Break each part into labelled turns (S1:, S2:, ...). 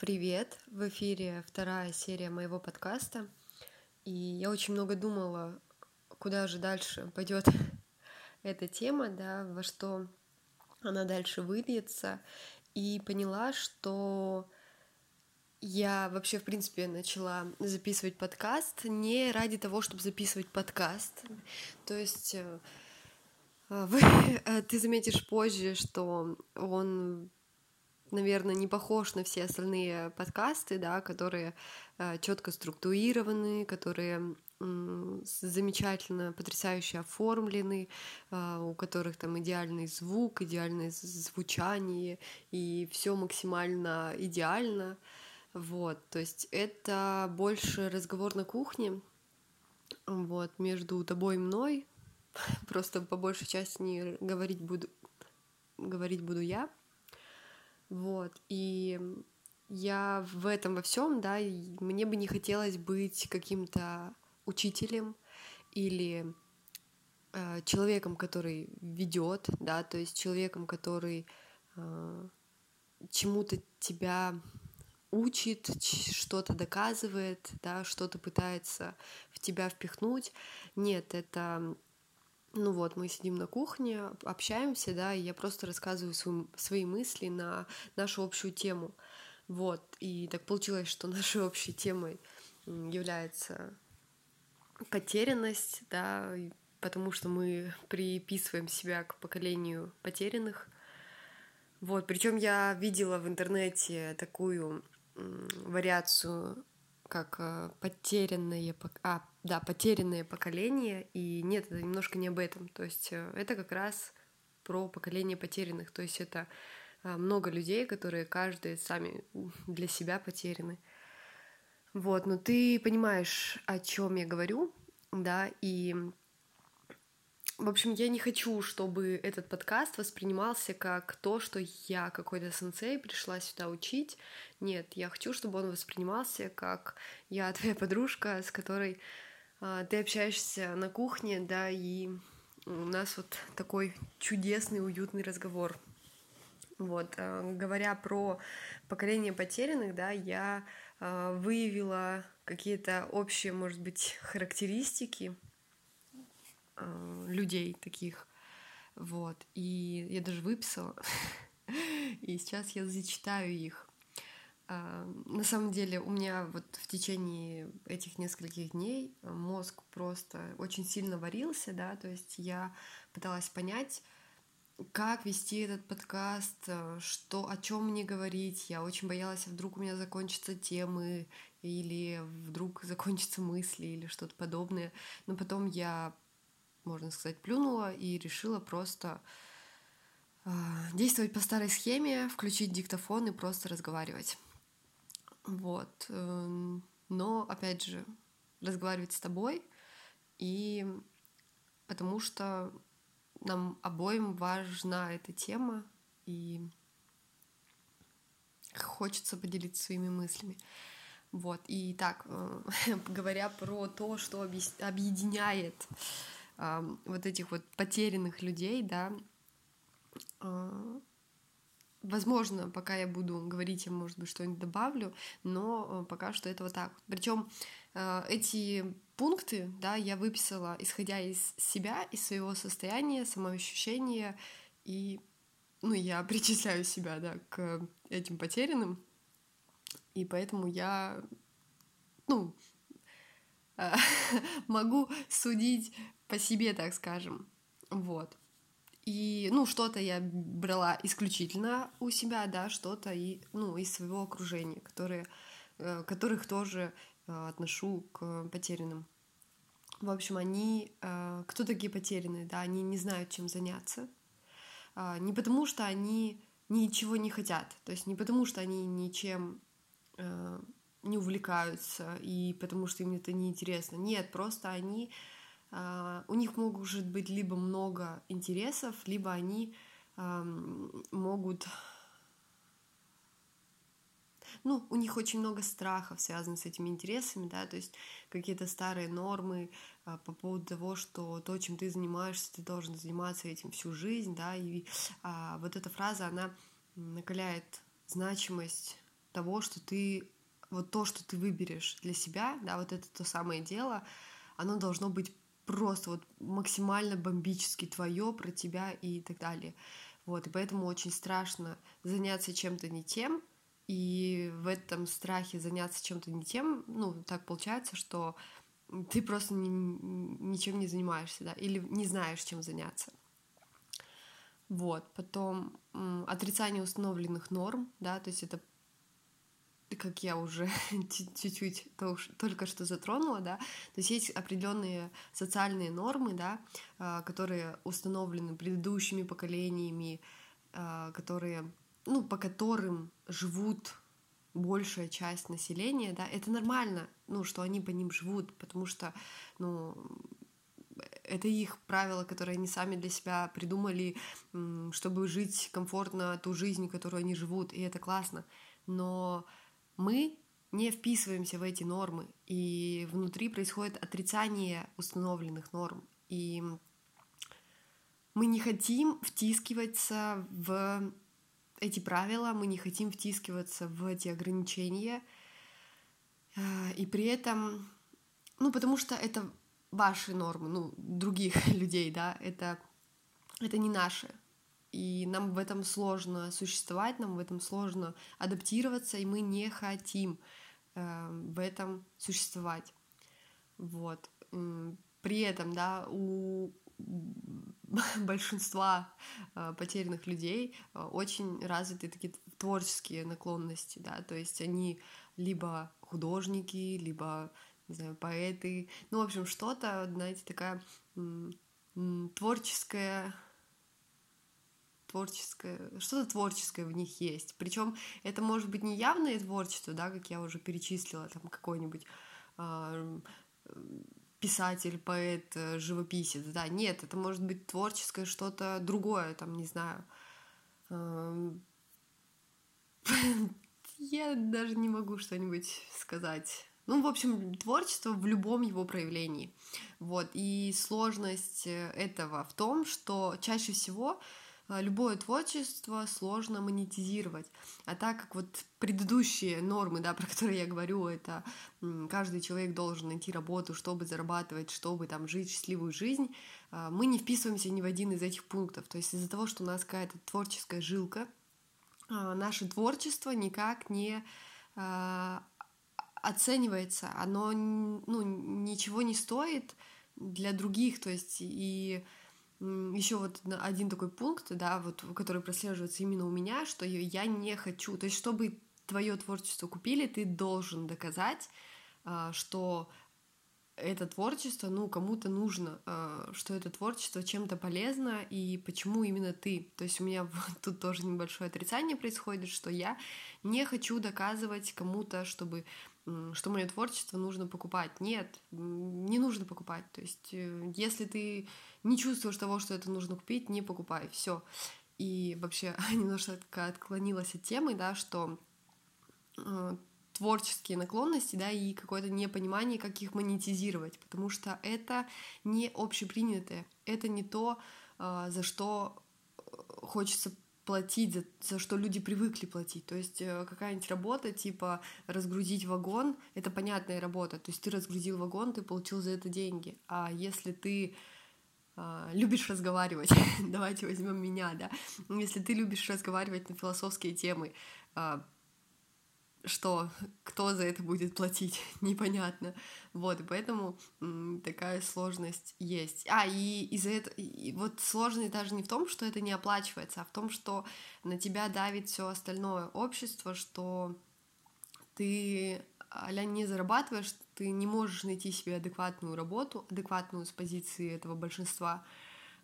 S1: Привет! В эфире вторая серия моего подкаста. И я очень много думала, куда же дальше пойдет эта тема, да, во что она дальше выльется. И поняла, что я вообще, в принципе, начала записывать подкаст не ради того, чтобы записывать подкаст. То есть э, вы, э, ты заметишь позже, что он наверное, не похож на все остальные подкасты, да, которые э, четко структурированы, которые замечательно, потрясающе оформлены, э, у которых там идеальный звук, идеальное звучание, и все максимально идеально. Вот, то есть это больше разговор на кухне, вот, между тобой и мной. Просто по большей части не говорить буду, говорить буду я. Вот, и я в этом во всем, да, мне бы не хотелось быть каким-то учителем или э, человеком, который ведет, да, то есть человеком, который э, чему-то тебя учит, что-то доказывает, да, что-то пытается в тебя впихнуть. Нет, это ну вот, мы сидим на кухне, общаемся, да, и я просто рассказываю свои, свои мысли на нашу общую тему. Вот, и так получилось, что нашей общей темой является потерянность, да, потому что мы приписываем себя к поколению потерянных. Вот, причем я видела в интернете такую вариацию как э, потерянное, а, да, потерянное поколение, и нет, это немножко не об этом, то есть э, это как раз про поколение потерянных, то есть это э, много людей, которые каждый сами для себя потеряны. Вот, но ты понимаешь, о чем я говорю, да, и в общем, я не хочу, чтобы этот подкаст воспринимался как то, что я какой-то сенсей пришла сюда учить. Нет, я хочу, чтобы он воспринимался как я твоя подружка, с которой а, ты общаешься на кухне, да, и у нас вот такой чудесный, уютный разговор. Вот, а, говоря про поколение потерянных, да, я а, выявила какие-то общие, может быть, характеристики людей таких. Вот. И я даже выписала. И сейчас я зачитаю их. А, на самом деле у меня вот в течение этих нескольких дней мозг просто очень сильно варился, да, то есть я пыталась понять, как вести этот подкаст, что, о чем мне говорить. Я очень боялась, а вдруг у меня закончатся темы, или вдруг закончатся мысли, или что-то подобное. Но потом я можно сказать, плюнула и решила просто э, действовать по старой схеме, включить диктофон и просто разговаривать. Вот. Э, но, опять же, разговаривать с тобой, и потому что нам обоим важна эта тема, и хочется поделиться своими мыслями. Вот, и так, э, говоря про то, что объединяет вот этих вот потерянных людей, да, а, возможно, пока я буду говорить, я, может быть, что-нибудь добавлю, но э, пока что это вот так. Причем э, эти пункты, да, я выписала, исходя из себя, из своего состояния, самоощущения, и, ну, я причисляю себя, да, к этим потерянным, и поэтому я, ну, могу судить по себе, так скажем. Вот. И, ну, что-то я брала исключительно у себя, да, что-то и, ну, из своего окружения, которые, э, которых тоже э, отношу к потерянным. В общем, они, э, кто такие потерянные, да, они не знают, чем заняться. А, не потому, что они ничего не хотят, то есть не потому, что они ничем не увлекаются и потому, что им это неинтересно. Нет, просто они у них может быть либо много интересов, либо они могут... Ну, у них очень много страхов связанных с этими интересами, да, то есть какие-то старые нормы uh, по поводу того, что то, чем ты занимаешься, ты должен заниматься этим всю жизнь, да, и вот эта фраза, она накаляет значимость того, что ты вот то, что ты выберешь для себя, да, вот это то самое дело, оно должно быть просто вот максимально бомбически твое, про тебя и так далее. Вот, и поэтому очень страшно заняться чем-то не тем, и в этом страхе заняться чем-то не тем, ну, так получается, что ты просто ни, ничем не занимаешься, да, или не знаешь, чем заняться. Вот, потом отрицание установленных норм, да, то есть это как я уже чуть-чуть только что затронула, да, то есть есть определенные социальные нормы, да, а, которые установлены предыдущими поколениями, а, которые, ну, по которым живут большая часть населения, да, это нормально, ну, что они по ним живут, потому что, ну, это их правила, которые они сами для себя придумали, чтобы жить комфортно ту жизнь, которую они живут, и это классно. Но мы не вписываемся в эти нормы, и внутри происходит отрицание установленных норм. И мы не хотим втискиваться в эти правила, мы не хотим втискиваться в эти ограничения, э, и при этом, ну, потому что это ваши нормы, ну, других людей, да, это, это не наши и нам в этом сложно существовать, нам в этом сложно адаптироваться, и мы не хотим э, в этом существовать. Вот. При этом, да, у большинства э, потерянных людей э, очень развиты такие творческие наклонности, да, то есть они либо художники, либо, не знаю, поэты, ну, в общем, что-то, знаете, такая творческая творческое, что-то творческое в них есть. Причем это может быть не явное творчество, да, как я уже перечислила, там какой-нибудь э, писатель, поэт, живописец, да, нет, это может быть творческое что-то другое, там, не знаю. Э, я даже не могу что-нибудь сказать. Ну, в общем, творчество в любом его проявлении. Вот. И сложность этого в том, что чаще всего любое творчество сложно монетизировать. А так как вот предыдущие нормы, да, про которые я говорю, это каждый человек должен найти работу, чтобы зарабатывать, чтобы там жить счастливую жизнь, а, мы не вписываемся ни в один из этих пунктов. То есть из-за того, что у нас какая-то творческая жилка, а, наше творчество никак не оценивается, оно ну, ничего не стоит для других, то есть и еще вот один такой пункт, да, вот, который прослеживается именно у меня, что я не хочу, то есть чтобы твое творчество купили, ты должен доказать, а, что это творчество, ну, кому-то нужно, а, что это творчество чем-то полезно, и почему именно ты. То есть у меня тут тоже небольшое отрицание происходит, что я не хочу доказывать кому-то, чтобы что мое творчество нужно покупать. Нет, не нужно покупать. То есть, э, если ты не чувствуешь того, что это нужно купить, не покупай. Все. И вообще немножко отклонилась от темы, да, что э, творческие наклонности, да, и какое-то непонимание, как их монетизировать, потому что это не общепринятое, это не то, э, за что хочется платить, за, за что люди привыкли платить. То есть э, какая-нибудь работа, типа разгрузить вагон, это понятная работа. То есть ты разгрузил вагон, ты получил за это деньги. А если ты э, любишь разговаривать, давайте возьмем меня, да, если ты любишь разговаривать на философские темы, э, что кто за это будет платить, непонятно. Вот, и поэтому такая сложность есть. А, и из-за этого, и вот сложность даже не в том, что это не оплачивается, а в том, что на тебя давит все остальное общество, что ты а не зарабатываешь, ты не можешь найти себе адекватную работу, адекватную с позиции этого большинства,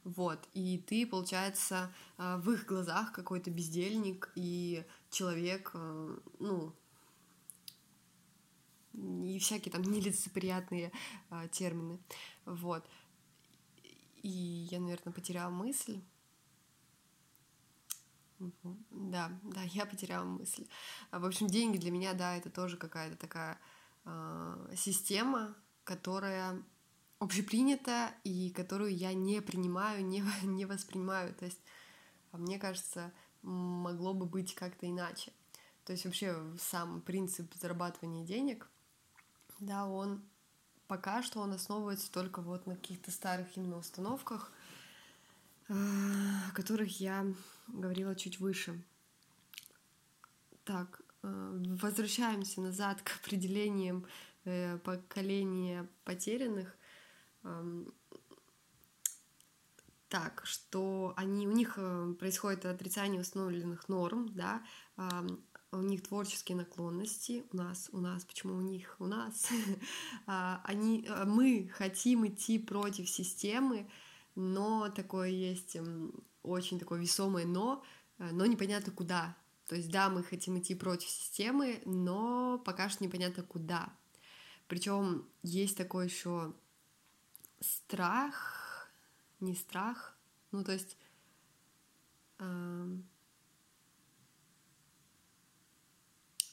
S1: вот, и ты, получается, а, в их глазах какой-то бездельник и человек, а, ну, и всякие там нелицеприятные а, термины. Вот. И я, наверное, потеряла мысль. Да, да, я потеряла мысль. В общем, деньги для меня, да, это тоже какая-то такая э, система, которая общепринята и которую я не принимаю, не, не воспринимаю. То есть, мне кажется, могло бы быть как-то иначе. то есть вообще сам принцип зарабатывания денег, да, он пока что он основывается только вот на каких-то старых именно установках, э, о которых я говорила чуть выше. Так, э, возвращаемся назад к определениям э, поколения потерянных. Эм, так, что они, у них происходит отрицание установленных норм, да, у них творческие наклонности, у нас, у нас, почему у них, у нас, а, они, а, мы хотим идти против системы, но такое есть очень такое весомое но, э, но непонятно куда. То есть да, мы хотим идти против системы, но пока что непонятно куда. Причем есть такой еще страх, не страх, ну то есть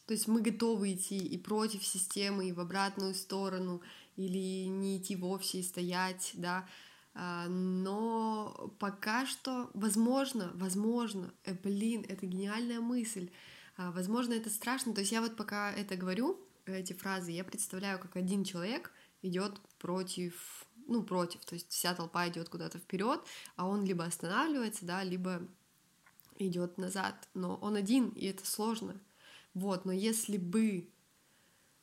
S1: То есть мы готовы идти и против системы, и в обратную сторону, или не идти вовсе и стоять, да. А, но пока что, возможно, возможно, э, блин, это гениальная мысль. А, возможно, это страшно. То есть я вот пока это говорю, эти фразы, я представляю, как один человек идет против, ну, против, то есть вся толпа идет куда-то вперед, а он либо останавливается, да, либо идет назад. Но он один, и это сложно. Вот, но если бы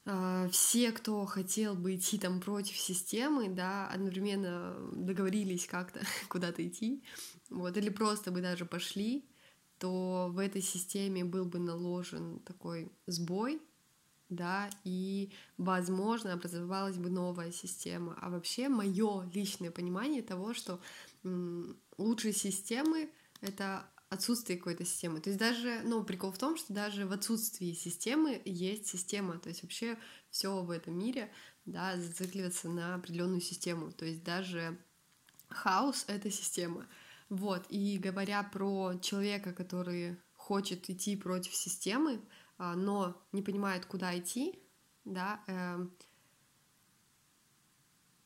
S1: э, все, кто хотел бы идти там против системы, да, одновременно договорились как-то куда-то идти, вот, или просто бы даже пошли, то в этой системе был бы наложен такой сбой, да, и, возможно, образовалась бы новая система. А вообще, мое личное понимание того, что лучшие системы — это отсутствие какой-то системы. То есть даже, ну, прикол в том, что даже в отсутствии системы есть система. То есть вообще все в этом мире, да, зацикливается на определенную систему. То есть даже хаос — это система. Вот, и говоря про человека, который хочет идти против системы, а, но не понимает, куда идти, да, э,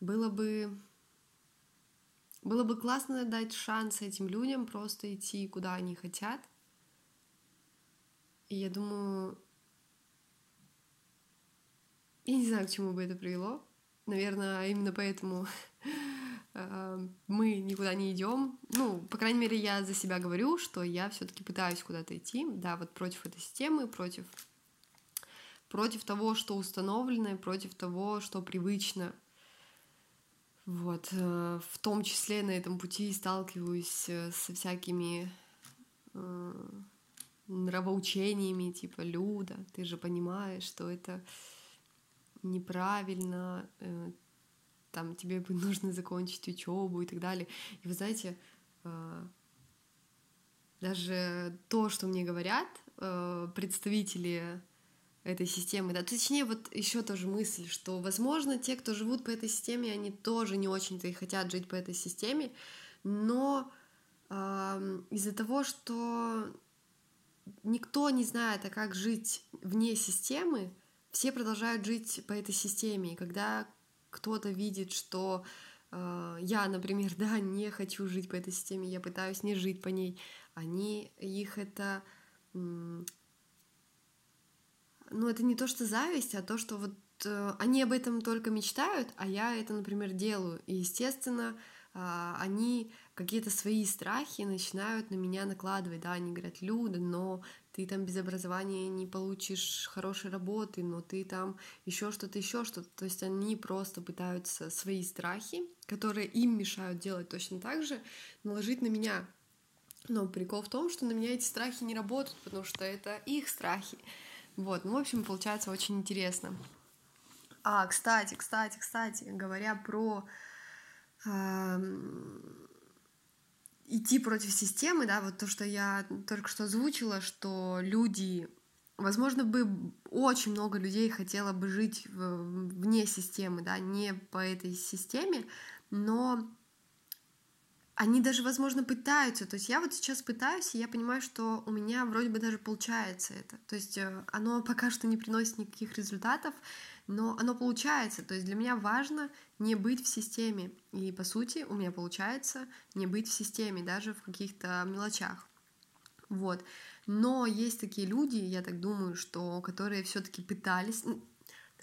S1: было бы было бы классно дать шанс этим людям просто идти, куда они хотят. И я думаю, я не знаю, к чему бы это привело. Наверное, именно поэтому э, мы никуда не идем. Ну, по крайней мере, я за себя говорю, что я все-таки пытаюсь куда-то идти, да, вот против этой системы, против против того, что установлено, против того, что привычно. Вот, э, в том числе на этом пути сталкиваюсь э, со всякими э, нравоучениями, типа Люда, ты же понимаешь, что это неправильно, там тебе бы нужно закончить учебу и так далее. И вы знаете, даже то, что мне говорят представители этой системы, да, точнее, вот еще тоже мысль, что, возможно, те, кто живут по этой системе, они тоже не очень-то и хотят жить по этой системе, но э, из-за того, что никто не знает, а как жить вне системы, все продолжают жить по этой системе, и когда кто-то видит, что э, я, например, да, не хочу жить по этой системе, я пытаюсь не жить по ней, они их это ну, это не то, что зависть, а то, что вот э, они об этом только мечтают, а я это, например, делаю. И, естественно, э, они какие-то свои страхи начинают на меня накладывать, да, они говорят, Люда, но ты там без образования не получишь хорошей работы, но ты там еще что-то, еще что-то. То есть они просто пытаются свои страхи, которые им мешают делать точно так же, наложить на меня. Но прикол в том, что на меня эти страхи не работают, потому что это их страхи. Вот, ну, в общем, получается очень интересно. А, кстати, кстати, кстати, говоря про э, идти против системы, да, вот то, что я только что озвучила, что люди, возможно, бы очень много людей хотело бы жить вне системы, да, не по этой системе, но они даже, возможно, пытаются. То есть я вот сейчас пытаюсь, и я понимаю, что у меня вроде бы даже получается это. То есть э, оно пока что не приносит никаких результатов, но оно получается. То есть для меня важно не быть в системе. И по сути у меня получается не быть в системе, даже в каких-то мелочах. Вот. Но есть такие люди, я так думаю, что которые все-таки пытались,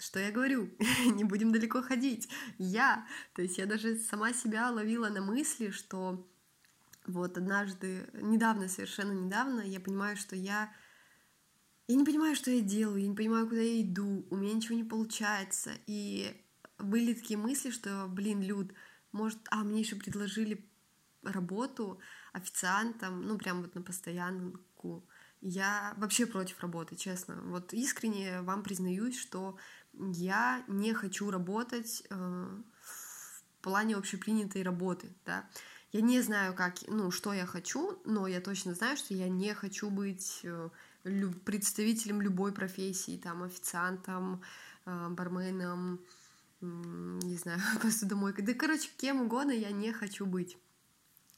S1: что я говорю, не будем далеко ходить. Я, то есть я даже сама себя ловила на мысли, что вот однажды, недавно, совершенно недавно, я понимаю, что я я не понимаю, что я делаю, я не понимаю, куда я иду, у меня ничего не получается. И были такие мысли, что, блин, Люд, может, а мне еще предложили работу официантом, ну, прям вот на постоянку. Я вообще против работы, честно. Вот искренне вам признаюсь, что я не хочу работать э, в плане общепринятой работы, да. Я не знаю, как, ну, что я хочу, но я точно знаю, что я не хочу быть э, представителем любой профессии, там, официантом, э, барменом, не знаю, посудомойкой. Да, короче, кем угодно я не хочу быть.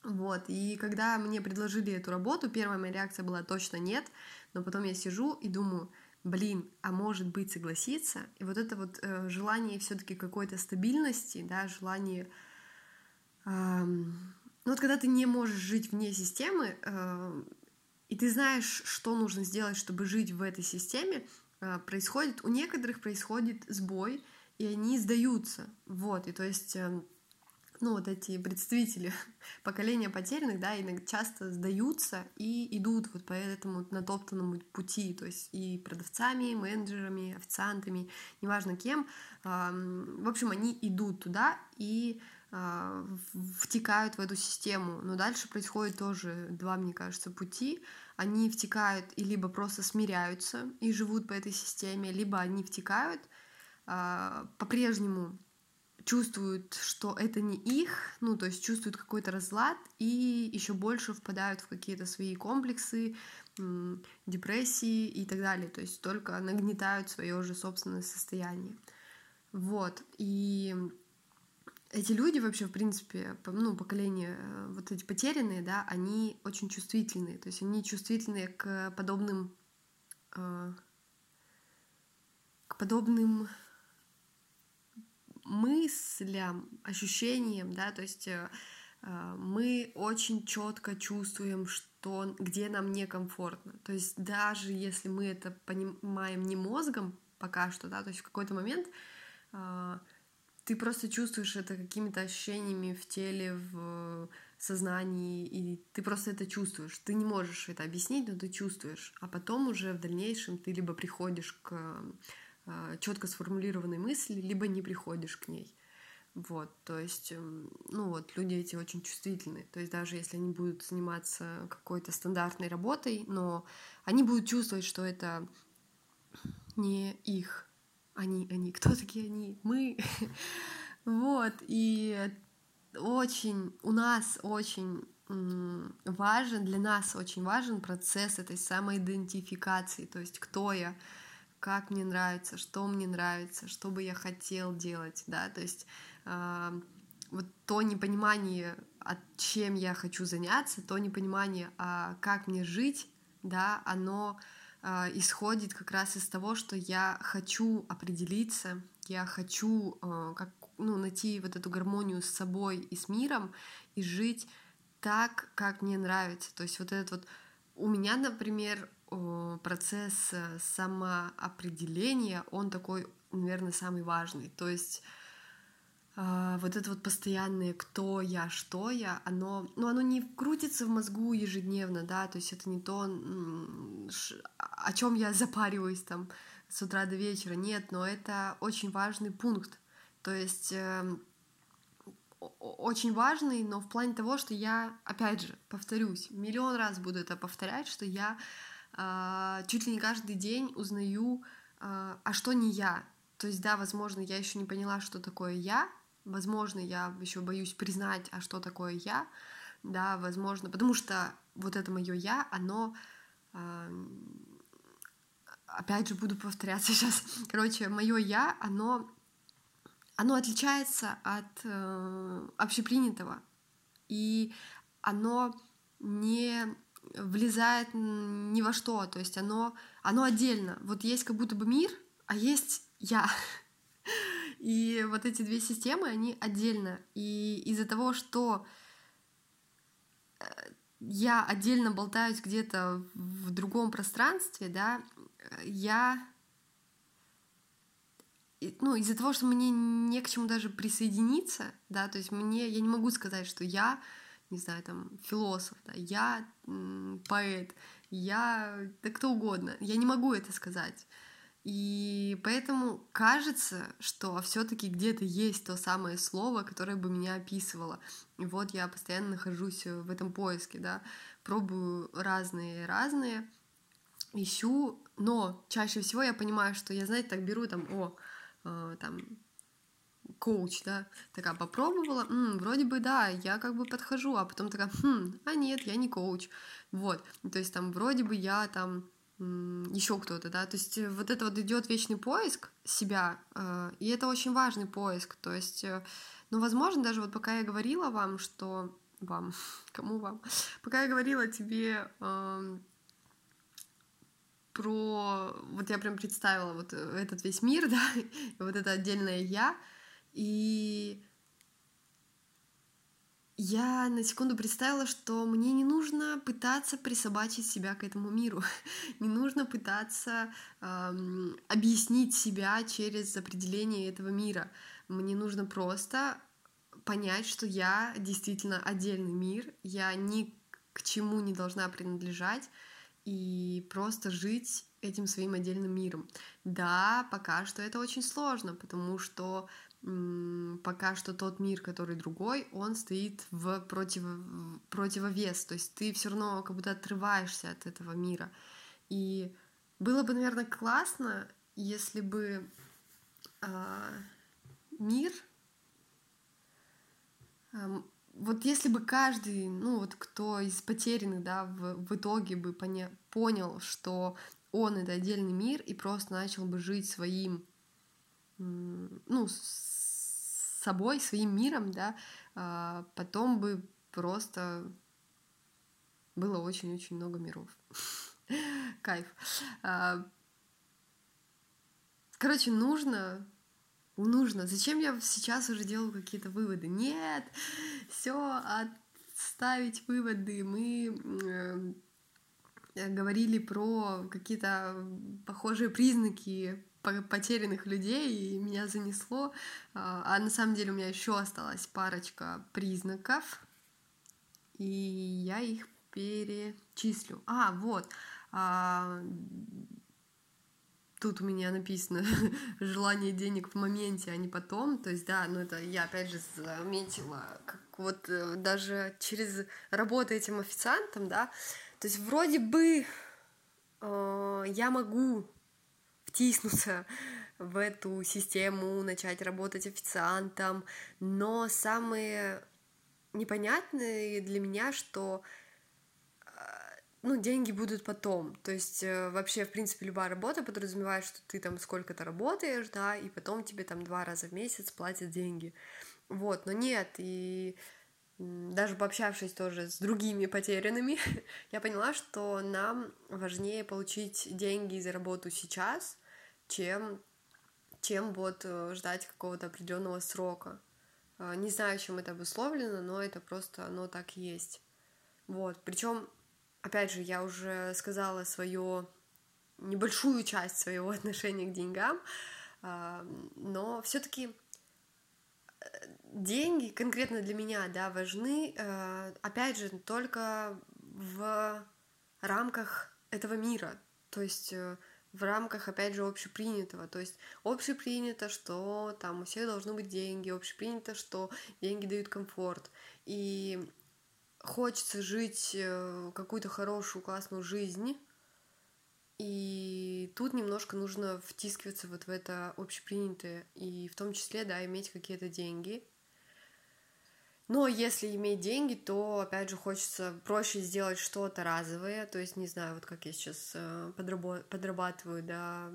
S1: Вот, и когда мне предложили эту работу, первая моя реакция была точно нет, но потом я сижу и думаю, блин, а может быть согласиться? И вот это вот э, желание все-таки какой-то стабильности, да, желание... Э, ну вот когда ты не можешь жить вне системы, э, и ты знаешь, что нужно сделать, чтобы жить в этой системе, э, происходит, у некоторых происходит сбой, и они сдаются, вот, и то есть... Э, ну, вот эти представители поколения потерянных, да, иногда часто сдаются и идут вот по этому натоптанному пути, то есть и продавцами, менеджерами, официантами, неважно кем. В общем, они идут туда и а, втекают в эту систему. Но дальше происходит тоже два, мне кажется, пути. Они втекают и либо просто смиряются и живут по этой системе, либо они втекают а, по-прежнему чувствуют, что это не их, ну, то есть чувствуют какой-то разлад и еще больше впадают в какие-то свои комплексы, депрессии и так далее, то есть только нагнетают свое же собственное состояние. Вот, и эти люди вообще, в принципе, ну, поколение, э, вот эти потерянные, да, они очень чувствительные, то есть они чувствительные к подобным, э, к подобным мыслям, ощущениям, да, то есть э, э, мы очень четко чувствуем, что где нам некомфортно. То есть даже если мы это понимаем не мозгом пока что, да, то есть в какой-то момент э, ты просто чувствуешь это какими-то ощущениями в теле, в сознании, и ты просто это чувствуешь. Ты не можешь это объяснить, но ты чувствуешь. А потом уже в дальнейшем ты либо приходишь к а, четко сформулированной мысли, либо не приходишь к ней. Вот, то есть, эм, ну вот, люди эти очень чувствительны. То есть даже если они будут заниматься какой-то стандартной работой, но они будут чувствовать, что это не их. Они, они, кто такие они? Мы. Вот, и очень, у нас очень важен, для нас очень важен процесс этой самоидентификации, то есть кто я, как мне нравится, что мне нравится, что бы я хотел делать, да, то есть э, вот то непонимание, от чем я хочу заняться, то непонимание, а как мне жить, да, оно э, исходит как раз из того, что я хочу определиться, я хочу э, как, ну, найти вот эту гармонию с собой и с миром и жить так, как мне нравится. То есть вот этот вот у меня, например, процесс э, самоопределения, он такой, наверное, самый важный. То есть а, вот это вот постоянное кто я, что я, оно, ну, оно не крутится в мозгу ежедневно, да, то есть это не то, о чем я запариваюсь там с утра до вечера, нет, но это очень важный пункт, то есть э, очень важный, но в плане того, что я, опять же, повторюсь, миллион раз буду это повторять, что я чуть ли не каждый день узнаю, а, а что не я. То есть, да, возможно, я еще не поняла, что такое я, возможно, я еще боюсь признать, а что такое я, да, возможно, потому что вот это мое я, оно а, опять же буду повторяться сейчас. Короче, мое я, оно, оно отличается от э, общепринятого, и оно не влезает ни во что, то есть оно, оно отдельно. Вот есть как будто бы мир, а есть я. И вот эти две системы, они отдельно. И из-за того, что э, я отдельно болтаюсь где-то в другом пространстве, да, я ну, из-за того, что мне не к чему даже присоединиться, да, то есть мне, я не могу сказать, что я, не знаю, там, философ, да, я поэт, я, да кто угодно, я не могу это сказать. И поэтому кажется, что все-таки где-то есть то самое слово, которое бы меня описывало. И вот я постоянно нахожусь в этом поиске, да, пробую разные-разные, ищу, но чаще всего я понимаю, что я, знаете, так беру там, о, э, там, коуч, да, такая попробовала, М, вроде бы да, я как бы подхожу, а потом такая, хм, а нет, я не коуч, вот, то есть там вроде бы я там еще кто-то, да, то есть э, вот это вот идет вечный поиск себя, э, и это очень важный поиск, то есть, э, ну, возможно, даже вот пока я говорила вам, что вам, кому вам, пока я говорила тебе э, про, вот я прям представила вот этот весь мир, да, вот это отдельное я, и я на секунду представила, что мне не нужно пытаться присобачить себя к этому миру, не нужно пытаться эм, объяснить себя через определение этого мира. Мне нужно просто понять, что я действительно отдельный мир, я ни к чему не должна принадлежать и просто жить этим своим отдельным миром. Да, пока что это очень сложно, потому что пока что тот мир, который другой, он стоит в против... противовес, то есть ты все равно как будто отрываешься от этого мира. И было бы, наверное, классно, если бы э, мир, вот если бы каждый, ну вот кто из потерянных, да, в, в итоге бы поня... понял, что он это отдельный мир и просто начал бы жить своим, ну, собой, своим миром, да, а, потом бы просто было очень-очень много миров. Кайф. А, короче, нужно нужно. Зачем я сейчас уже делаю какие-то выводы? Нет, все, отставить выводы. Мы э, говорили про какие-то похожие признаки потерянных людей, и меня занесло. А, а на самом деле у меня еще осталась парочка признаков, и я их перечислю. А, вот. А, тут у меня написано желание денег в моменте, а не потом. То есть, да, ну это я опять же заметила, как вот э, даже через работу этим официантом, да, то есть вроде бы э, я могу втиснуться в эту систему, начать работать официантом, но самое непонятное для меня, что э, ну, деньги будут потом. То есть э, вообще, в принципе, любая работа подразумевает, что ты там сколько-то работаешь, да, и потом тебе там два раза в месяц платят деньги. Вот, но нет, и даже пообщавшись тоже с другими потерянными, я поняла, что нам важнее получить деньги за работу сейчас, чем, чем вот э, ждать какого-то определенного срока. Э, не знаю, чем это обусловлено, но это просто оно так есть. Вот. Причем, опять же, я уже сказала свою небольшую часть своего отношения к деньгам, э, но все-таки деньги конкретно для меня, да, важны, опять же, только в рамках этого мира. То есть в рамках, опять же, общепринятого. То есть общепринято, что там у всех должны быть деньги, общепринято, что деньги дают комфорт. И хочется жить э, какую-то хорошую, классную жизнь, и тут немножко нужно втискиваться вот в это общепринятое, и в том числе, да, иметь какие-то деньги, но если иметь деньги, то, опять же, хочется проще сделать что-то разовое. То есть, не знаю, вот как я сейчас э, подрабатываю, да,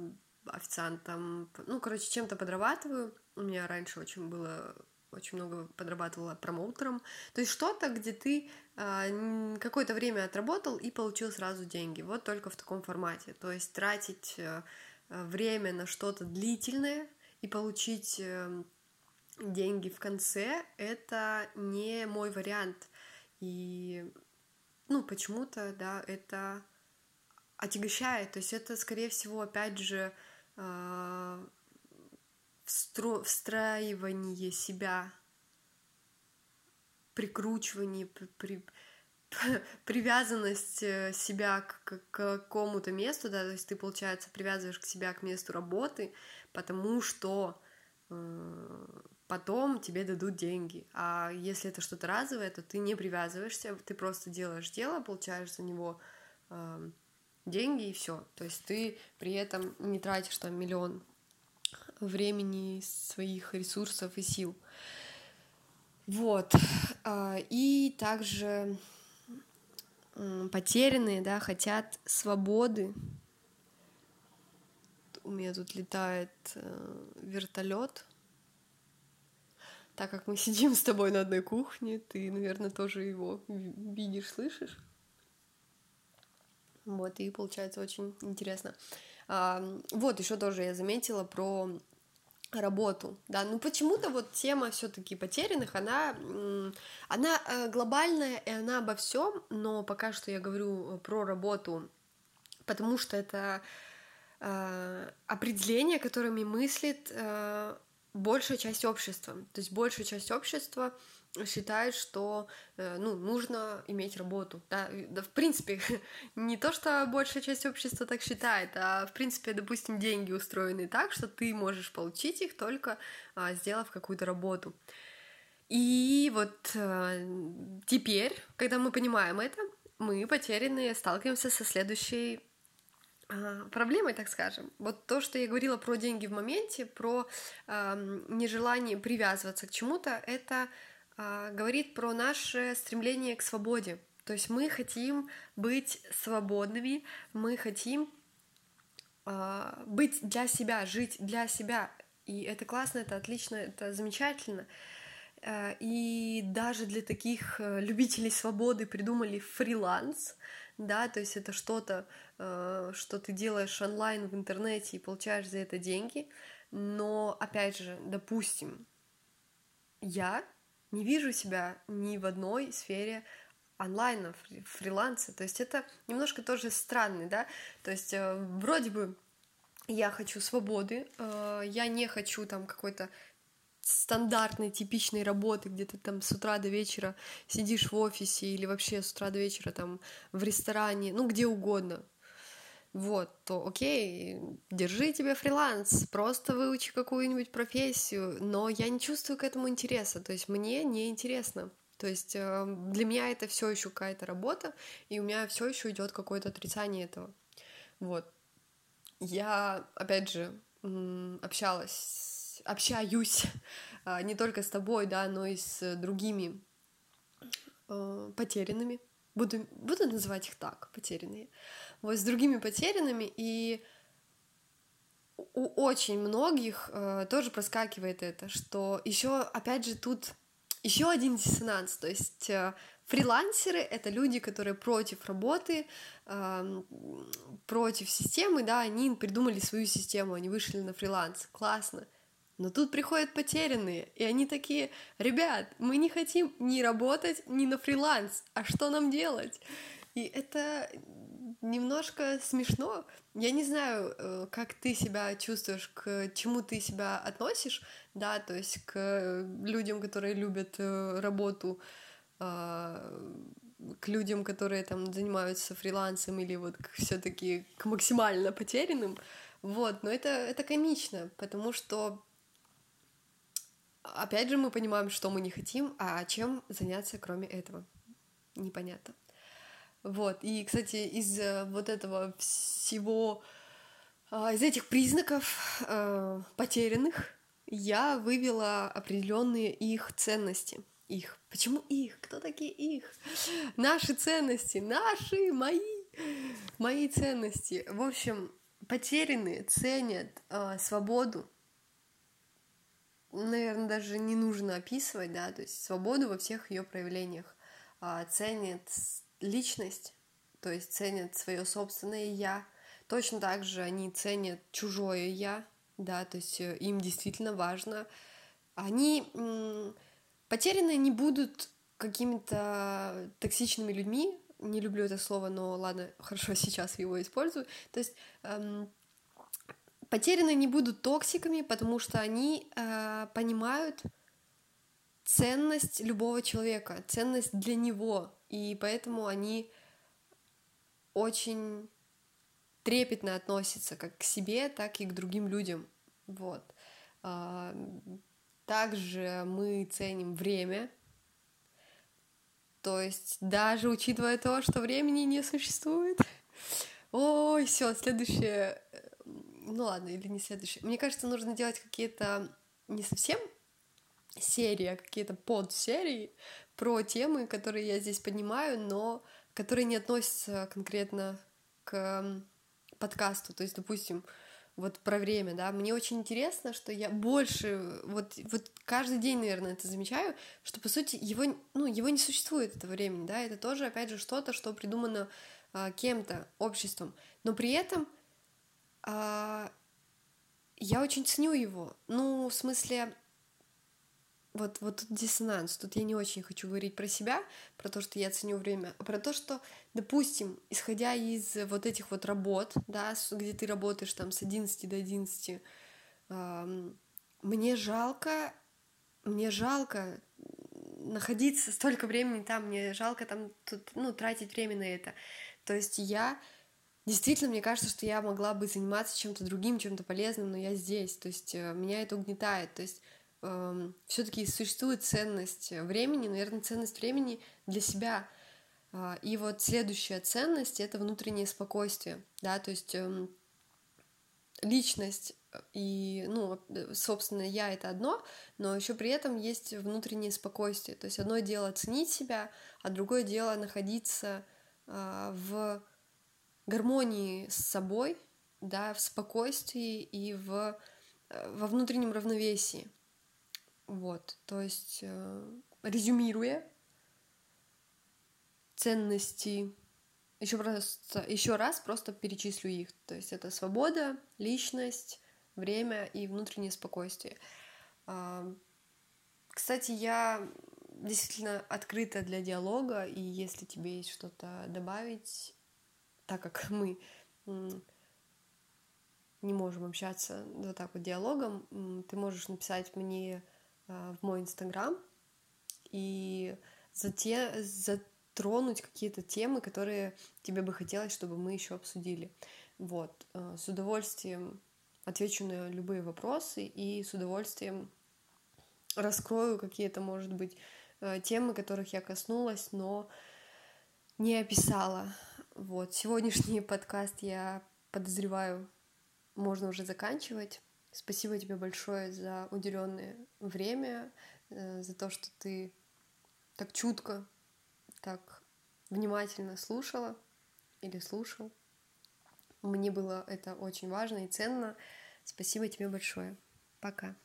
S1: официантом. Ну, короче, чем-то подрабатываю. У меня раньше очень было очень много подрабатывала промоутером. То есть что-то, где ты э, какое-то время отработал и получил сразу деньги. Вот только в таком формате. То есть тратить э, время на что-то длительное и получить э, деньги в конце — это не мой вариант. И ну, почему-то, да, это отягощает. То есть это, скорее всего, опять же, э, встро... встраивание себя, прикручивание, при... привязанность э, себя к, к какому-то месту, да, то есть ты, получается, привязываешь к себя к месту работы, потому что э, потом тебе дадут деньги. А если это что-то разовое, то ты не привязываешься, ты просто делаешь дело, получаешь за него э, деньги и все. То есть ты при этом не тратишь там миллион времени, своих ресурсов и сил. Вот. А, и также потерянные, да, хотят свободы. У меня тут летает э, вертолет. Так как мы сидим с тобой на одной кухне, ты, наверное, тоже его видишь, слышишь. Вот, и получается очень интересно. А, вот, еще тоже я заметила про работу, да, ну почему-то вот тема все-таки потерянных, она, она э, глобальная и она обо всем, но пока что я говорю про работу, потому что это э, определение, которыми мыслит э, большая часть общества, то есть большая часть общества считает, что э, ну, нужно иметь работу. Да? да, в принципе, не то, что большая часть общества так считает, а в принципе, допустим, деньги устроены так, что ты можешь получить их только а, сделав какую-то работу. И вот а, теперь, когда мы понимаем это, мы потерянные сталкиваемся со следующей проблемой, так скажем. Вот то, что я говорила про деньги в моменте, про э, нежелание привязываться к чему-то, это а, говорит про наше стремление к свободе. То есть мы хотим быть свободными, мы хотим а, быть для себя, жить для себя. И это классно, это отлично, это замечательно. А, и даже для таких э, любителей свободы придумали фриланс, да, то есть это что-то, э, что ты делаешь онлайн в интернете и получаешь за это деньги. Но, опять же, допустим, я не вижу себя ни в одной сфере онлайна, фриланса. То есть это немножко тоже странный, да, то есть э, вроде бы я хочу свободы, э, я не хочу там какой-то стандартной, типичной работы, где ты там с утра до вечера сидишь в офисе или вообще с утра до вечера там в ресторане, ну где угодно, вот, то окей, держи тебе фриланс, просто выучи какую-нибудь профессию, но я не чувствую к этому интереса, то есть мне не интересно. То есть э, для меня это все еще какая-то работа, и у меня все еще идет какое-то отрицание этого. Вот. Я, опять же, общалась, общаюсь а, не только с тобой, да, но и с другими э, потерянными. Буду, буду называть их так, потерянные вот с другими потерянными, и у очень многих э, тоже проскакивает это, что еще, опять же, тут еще один диссонанс, то есть э, фрилансеры это люди, которые против работы, э, против системы, да, они придумали свою систему, они вышли на фриланс, классно. Но тут приходят потерянные, и они такие, ребят, мы не хотим ни работать, ни на фриланс, а что нам делать? И это немножко смешно. Я не знаю, э, как ты себя чувствуешь, к чему ты себя относишь, да, то есть к людям, которые любят э, работу, а, к людям, которые там занимаются фрилансом или вот все-таки к максимально потерянным. Вот, но это, это комично, потому что опять же мы понимаем, что мы не хотим, а чем заняться кроме этого. Непонятно. Вот, и, кстати, из э, вот этого всего, а, из этих признаков э, потерянных я вывела определенные их ценности. Их. Почему их? Кто такие их? Наши ценности, наши, мои, мои ценности. В общем, потерянные ценят э, свободу. Наверное, даже не нужно описывать, да, то есть свободу во всех ее проявлениях. Э, ценят личность, то есть ценят свое собственное я. Точно так же они ценят чужое я, да, то есть э, им действительно важно. Они потерянные не будут какими-то токсичными людьми, не люблю это слово, но ладно, хорошо, сейчас его использую. То есть эм, потерянные не будут токсиками, потому что они э, понимают ценность любого человека, ценность для него, и поэтому они очень трепетно относятся как к себе, так и к другим людям. Вот. А, также мы ценим время, то есть даже учитывая то, что времени не существует. Ой, все, следующее. Э, ну ладно, или не следующее. Мне кажется, нужно делать какие-то не совсем серии, а какие-то подсерии про темы, которые я здесь поднимаю, но которые не относятся конкретно к подкасту. То есть, допустим, вот про время, да, мне очень интересно, что я больше, вот, вот каждый день, наверное, это замечаю, что, по сути, его, ну, его не существует, этого времени, да, это тоже, опять же, что-то, что придумано а, кем-то, обществом, но при этом а, я очень ценю его, ну, в смысле, вот, вот тут диссонанс. Тут я не очень хочу говорить про себя, про то, что я ценю время, а про то, что, допустим, исходя из вот этих вот работ, да, где ты работаешь там с 11 до 11, э, мне жалко, мне жалко находиться столько времени там, мне жалко там тут, ну, тратить время на это. То есть я Действительно, мне кажется, что я могла бы заниматься чем-то другим, чем-то полезным, но я здесь. То есть э, меня это угнетает. То есть Эм, все-таки существует ценность времени, наверное, ценность времени для себя. А, и вот следующая ценность это внутреннее спокойствие, да, то есть эм, личность и, ну, собственно, я это одно, но еще при этом есть внутреннее спокойствие. То есть одно дело ценить себя, а другое дело находиться а, в гармонии с собой, да, в спокойствии и в, э, во внутреннем равновесии. Вот, то есть, э, резюмируя, ценности, еще просто, еще раз просто перечислю их. То есть это свобода, личность, время и внутреннее спокойствие. А, кстати, я действительно открыта для диалога, и если тебе есть что-то добавить, так как мы не можем общаться вот так вот диалогом, ты можешь написать мне Э, в мой инстаграм и зате, затронуть какие-то темы, которые тебе бы хотелось, чтобы мы еще обсудили. Вот, э, с удовольствием отвечу на любые вопросы и с удовольствием раскрою какие-то, может быть, э, темы, которых я коснулась, но не описала. Вот, сегодняшний подкаст я подозреваю, можно уже заканчивать. Спасибо тебе большое за уделенное время, э, за то, что ты так чутко, так внимательно слушала или слушал. Мне было это очень важно и ценно. Спасибо тебе большое. Пока.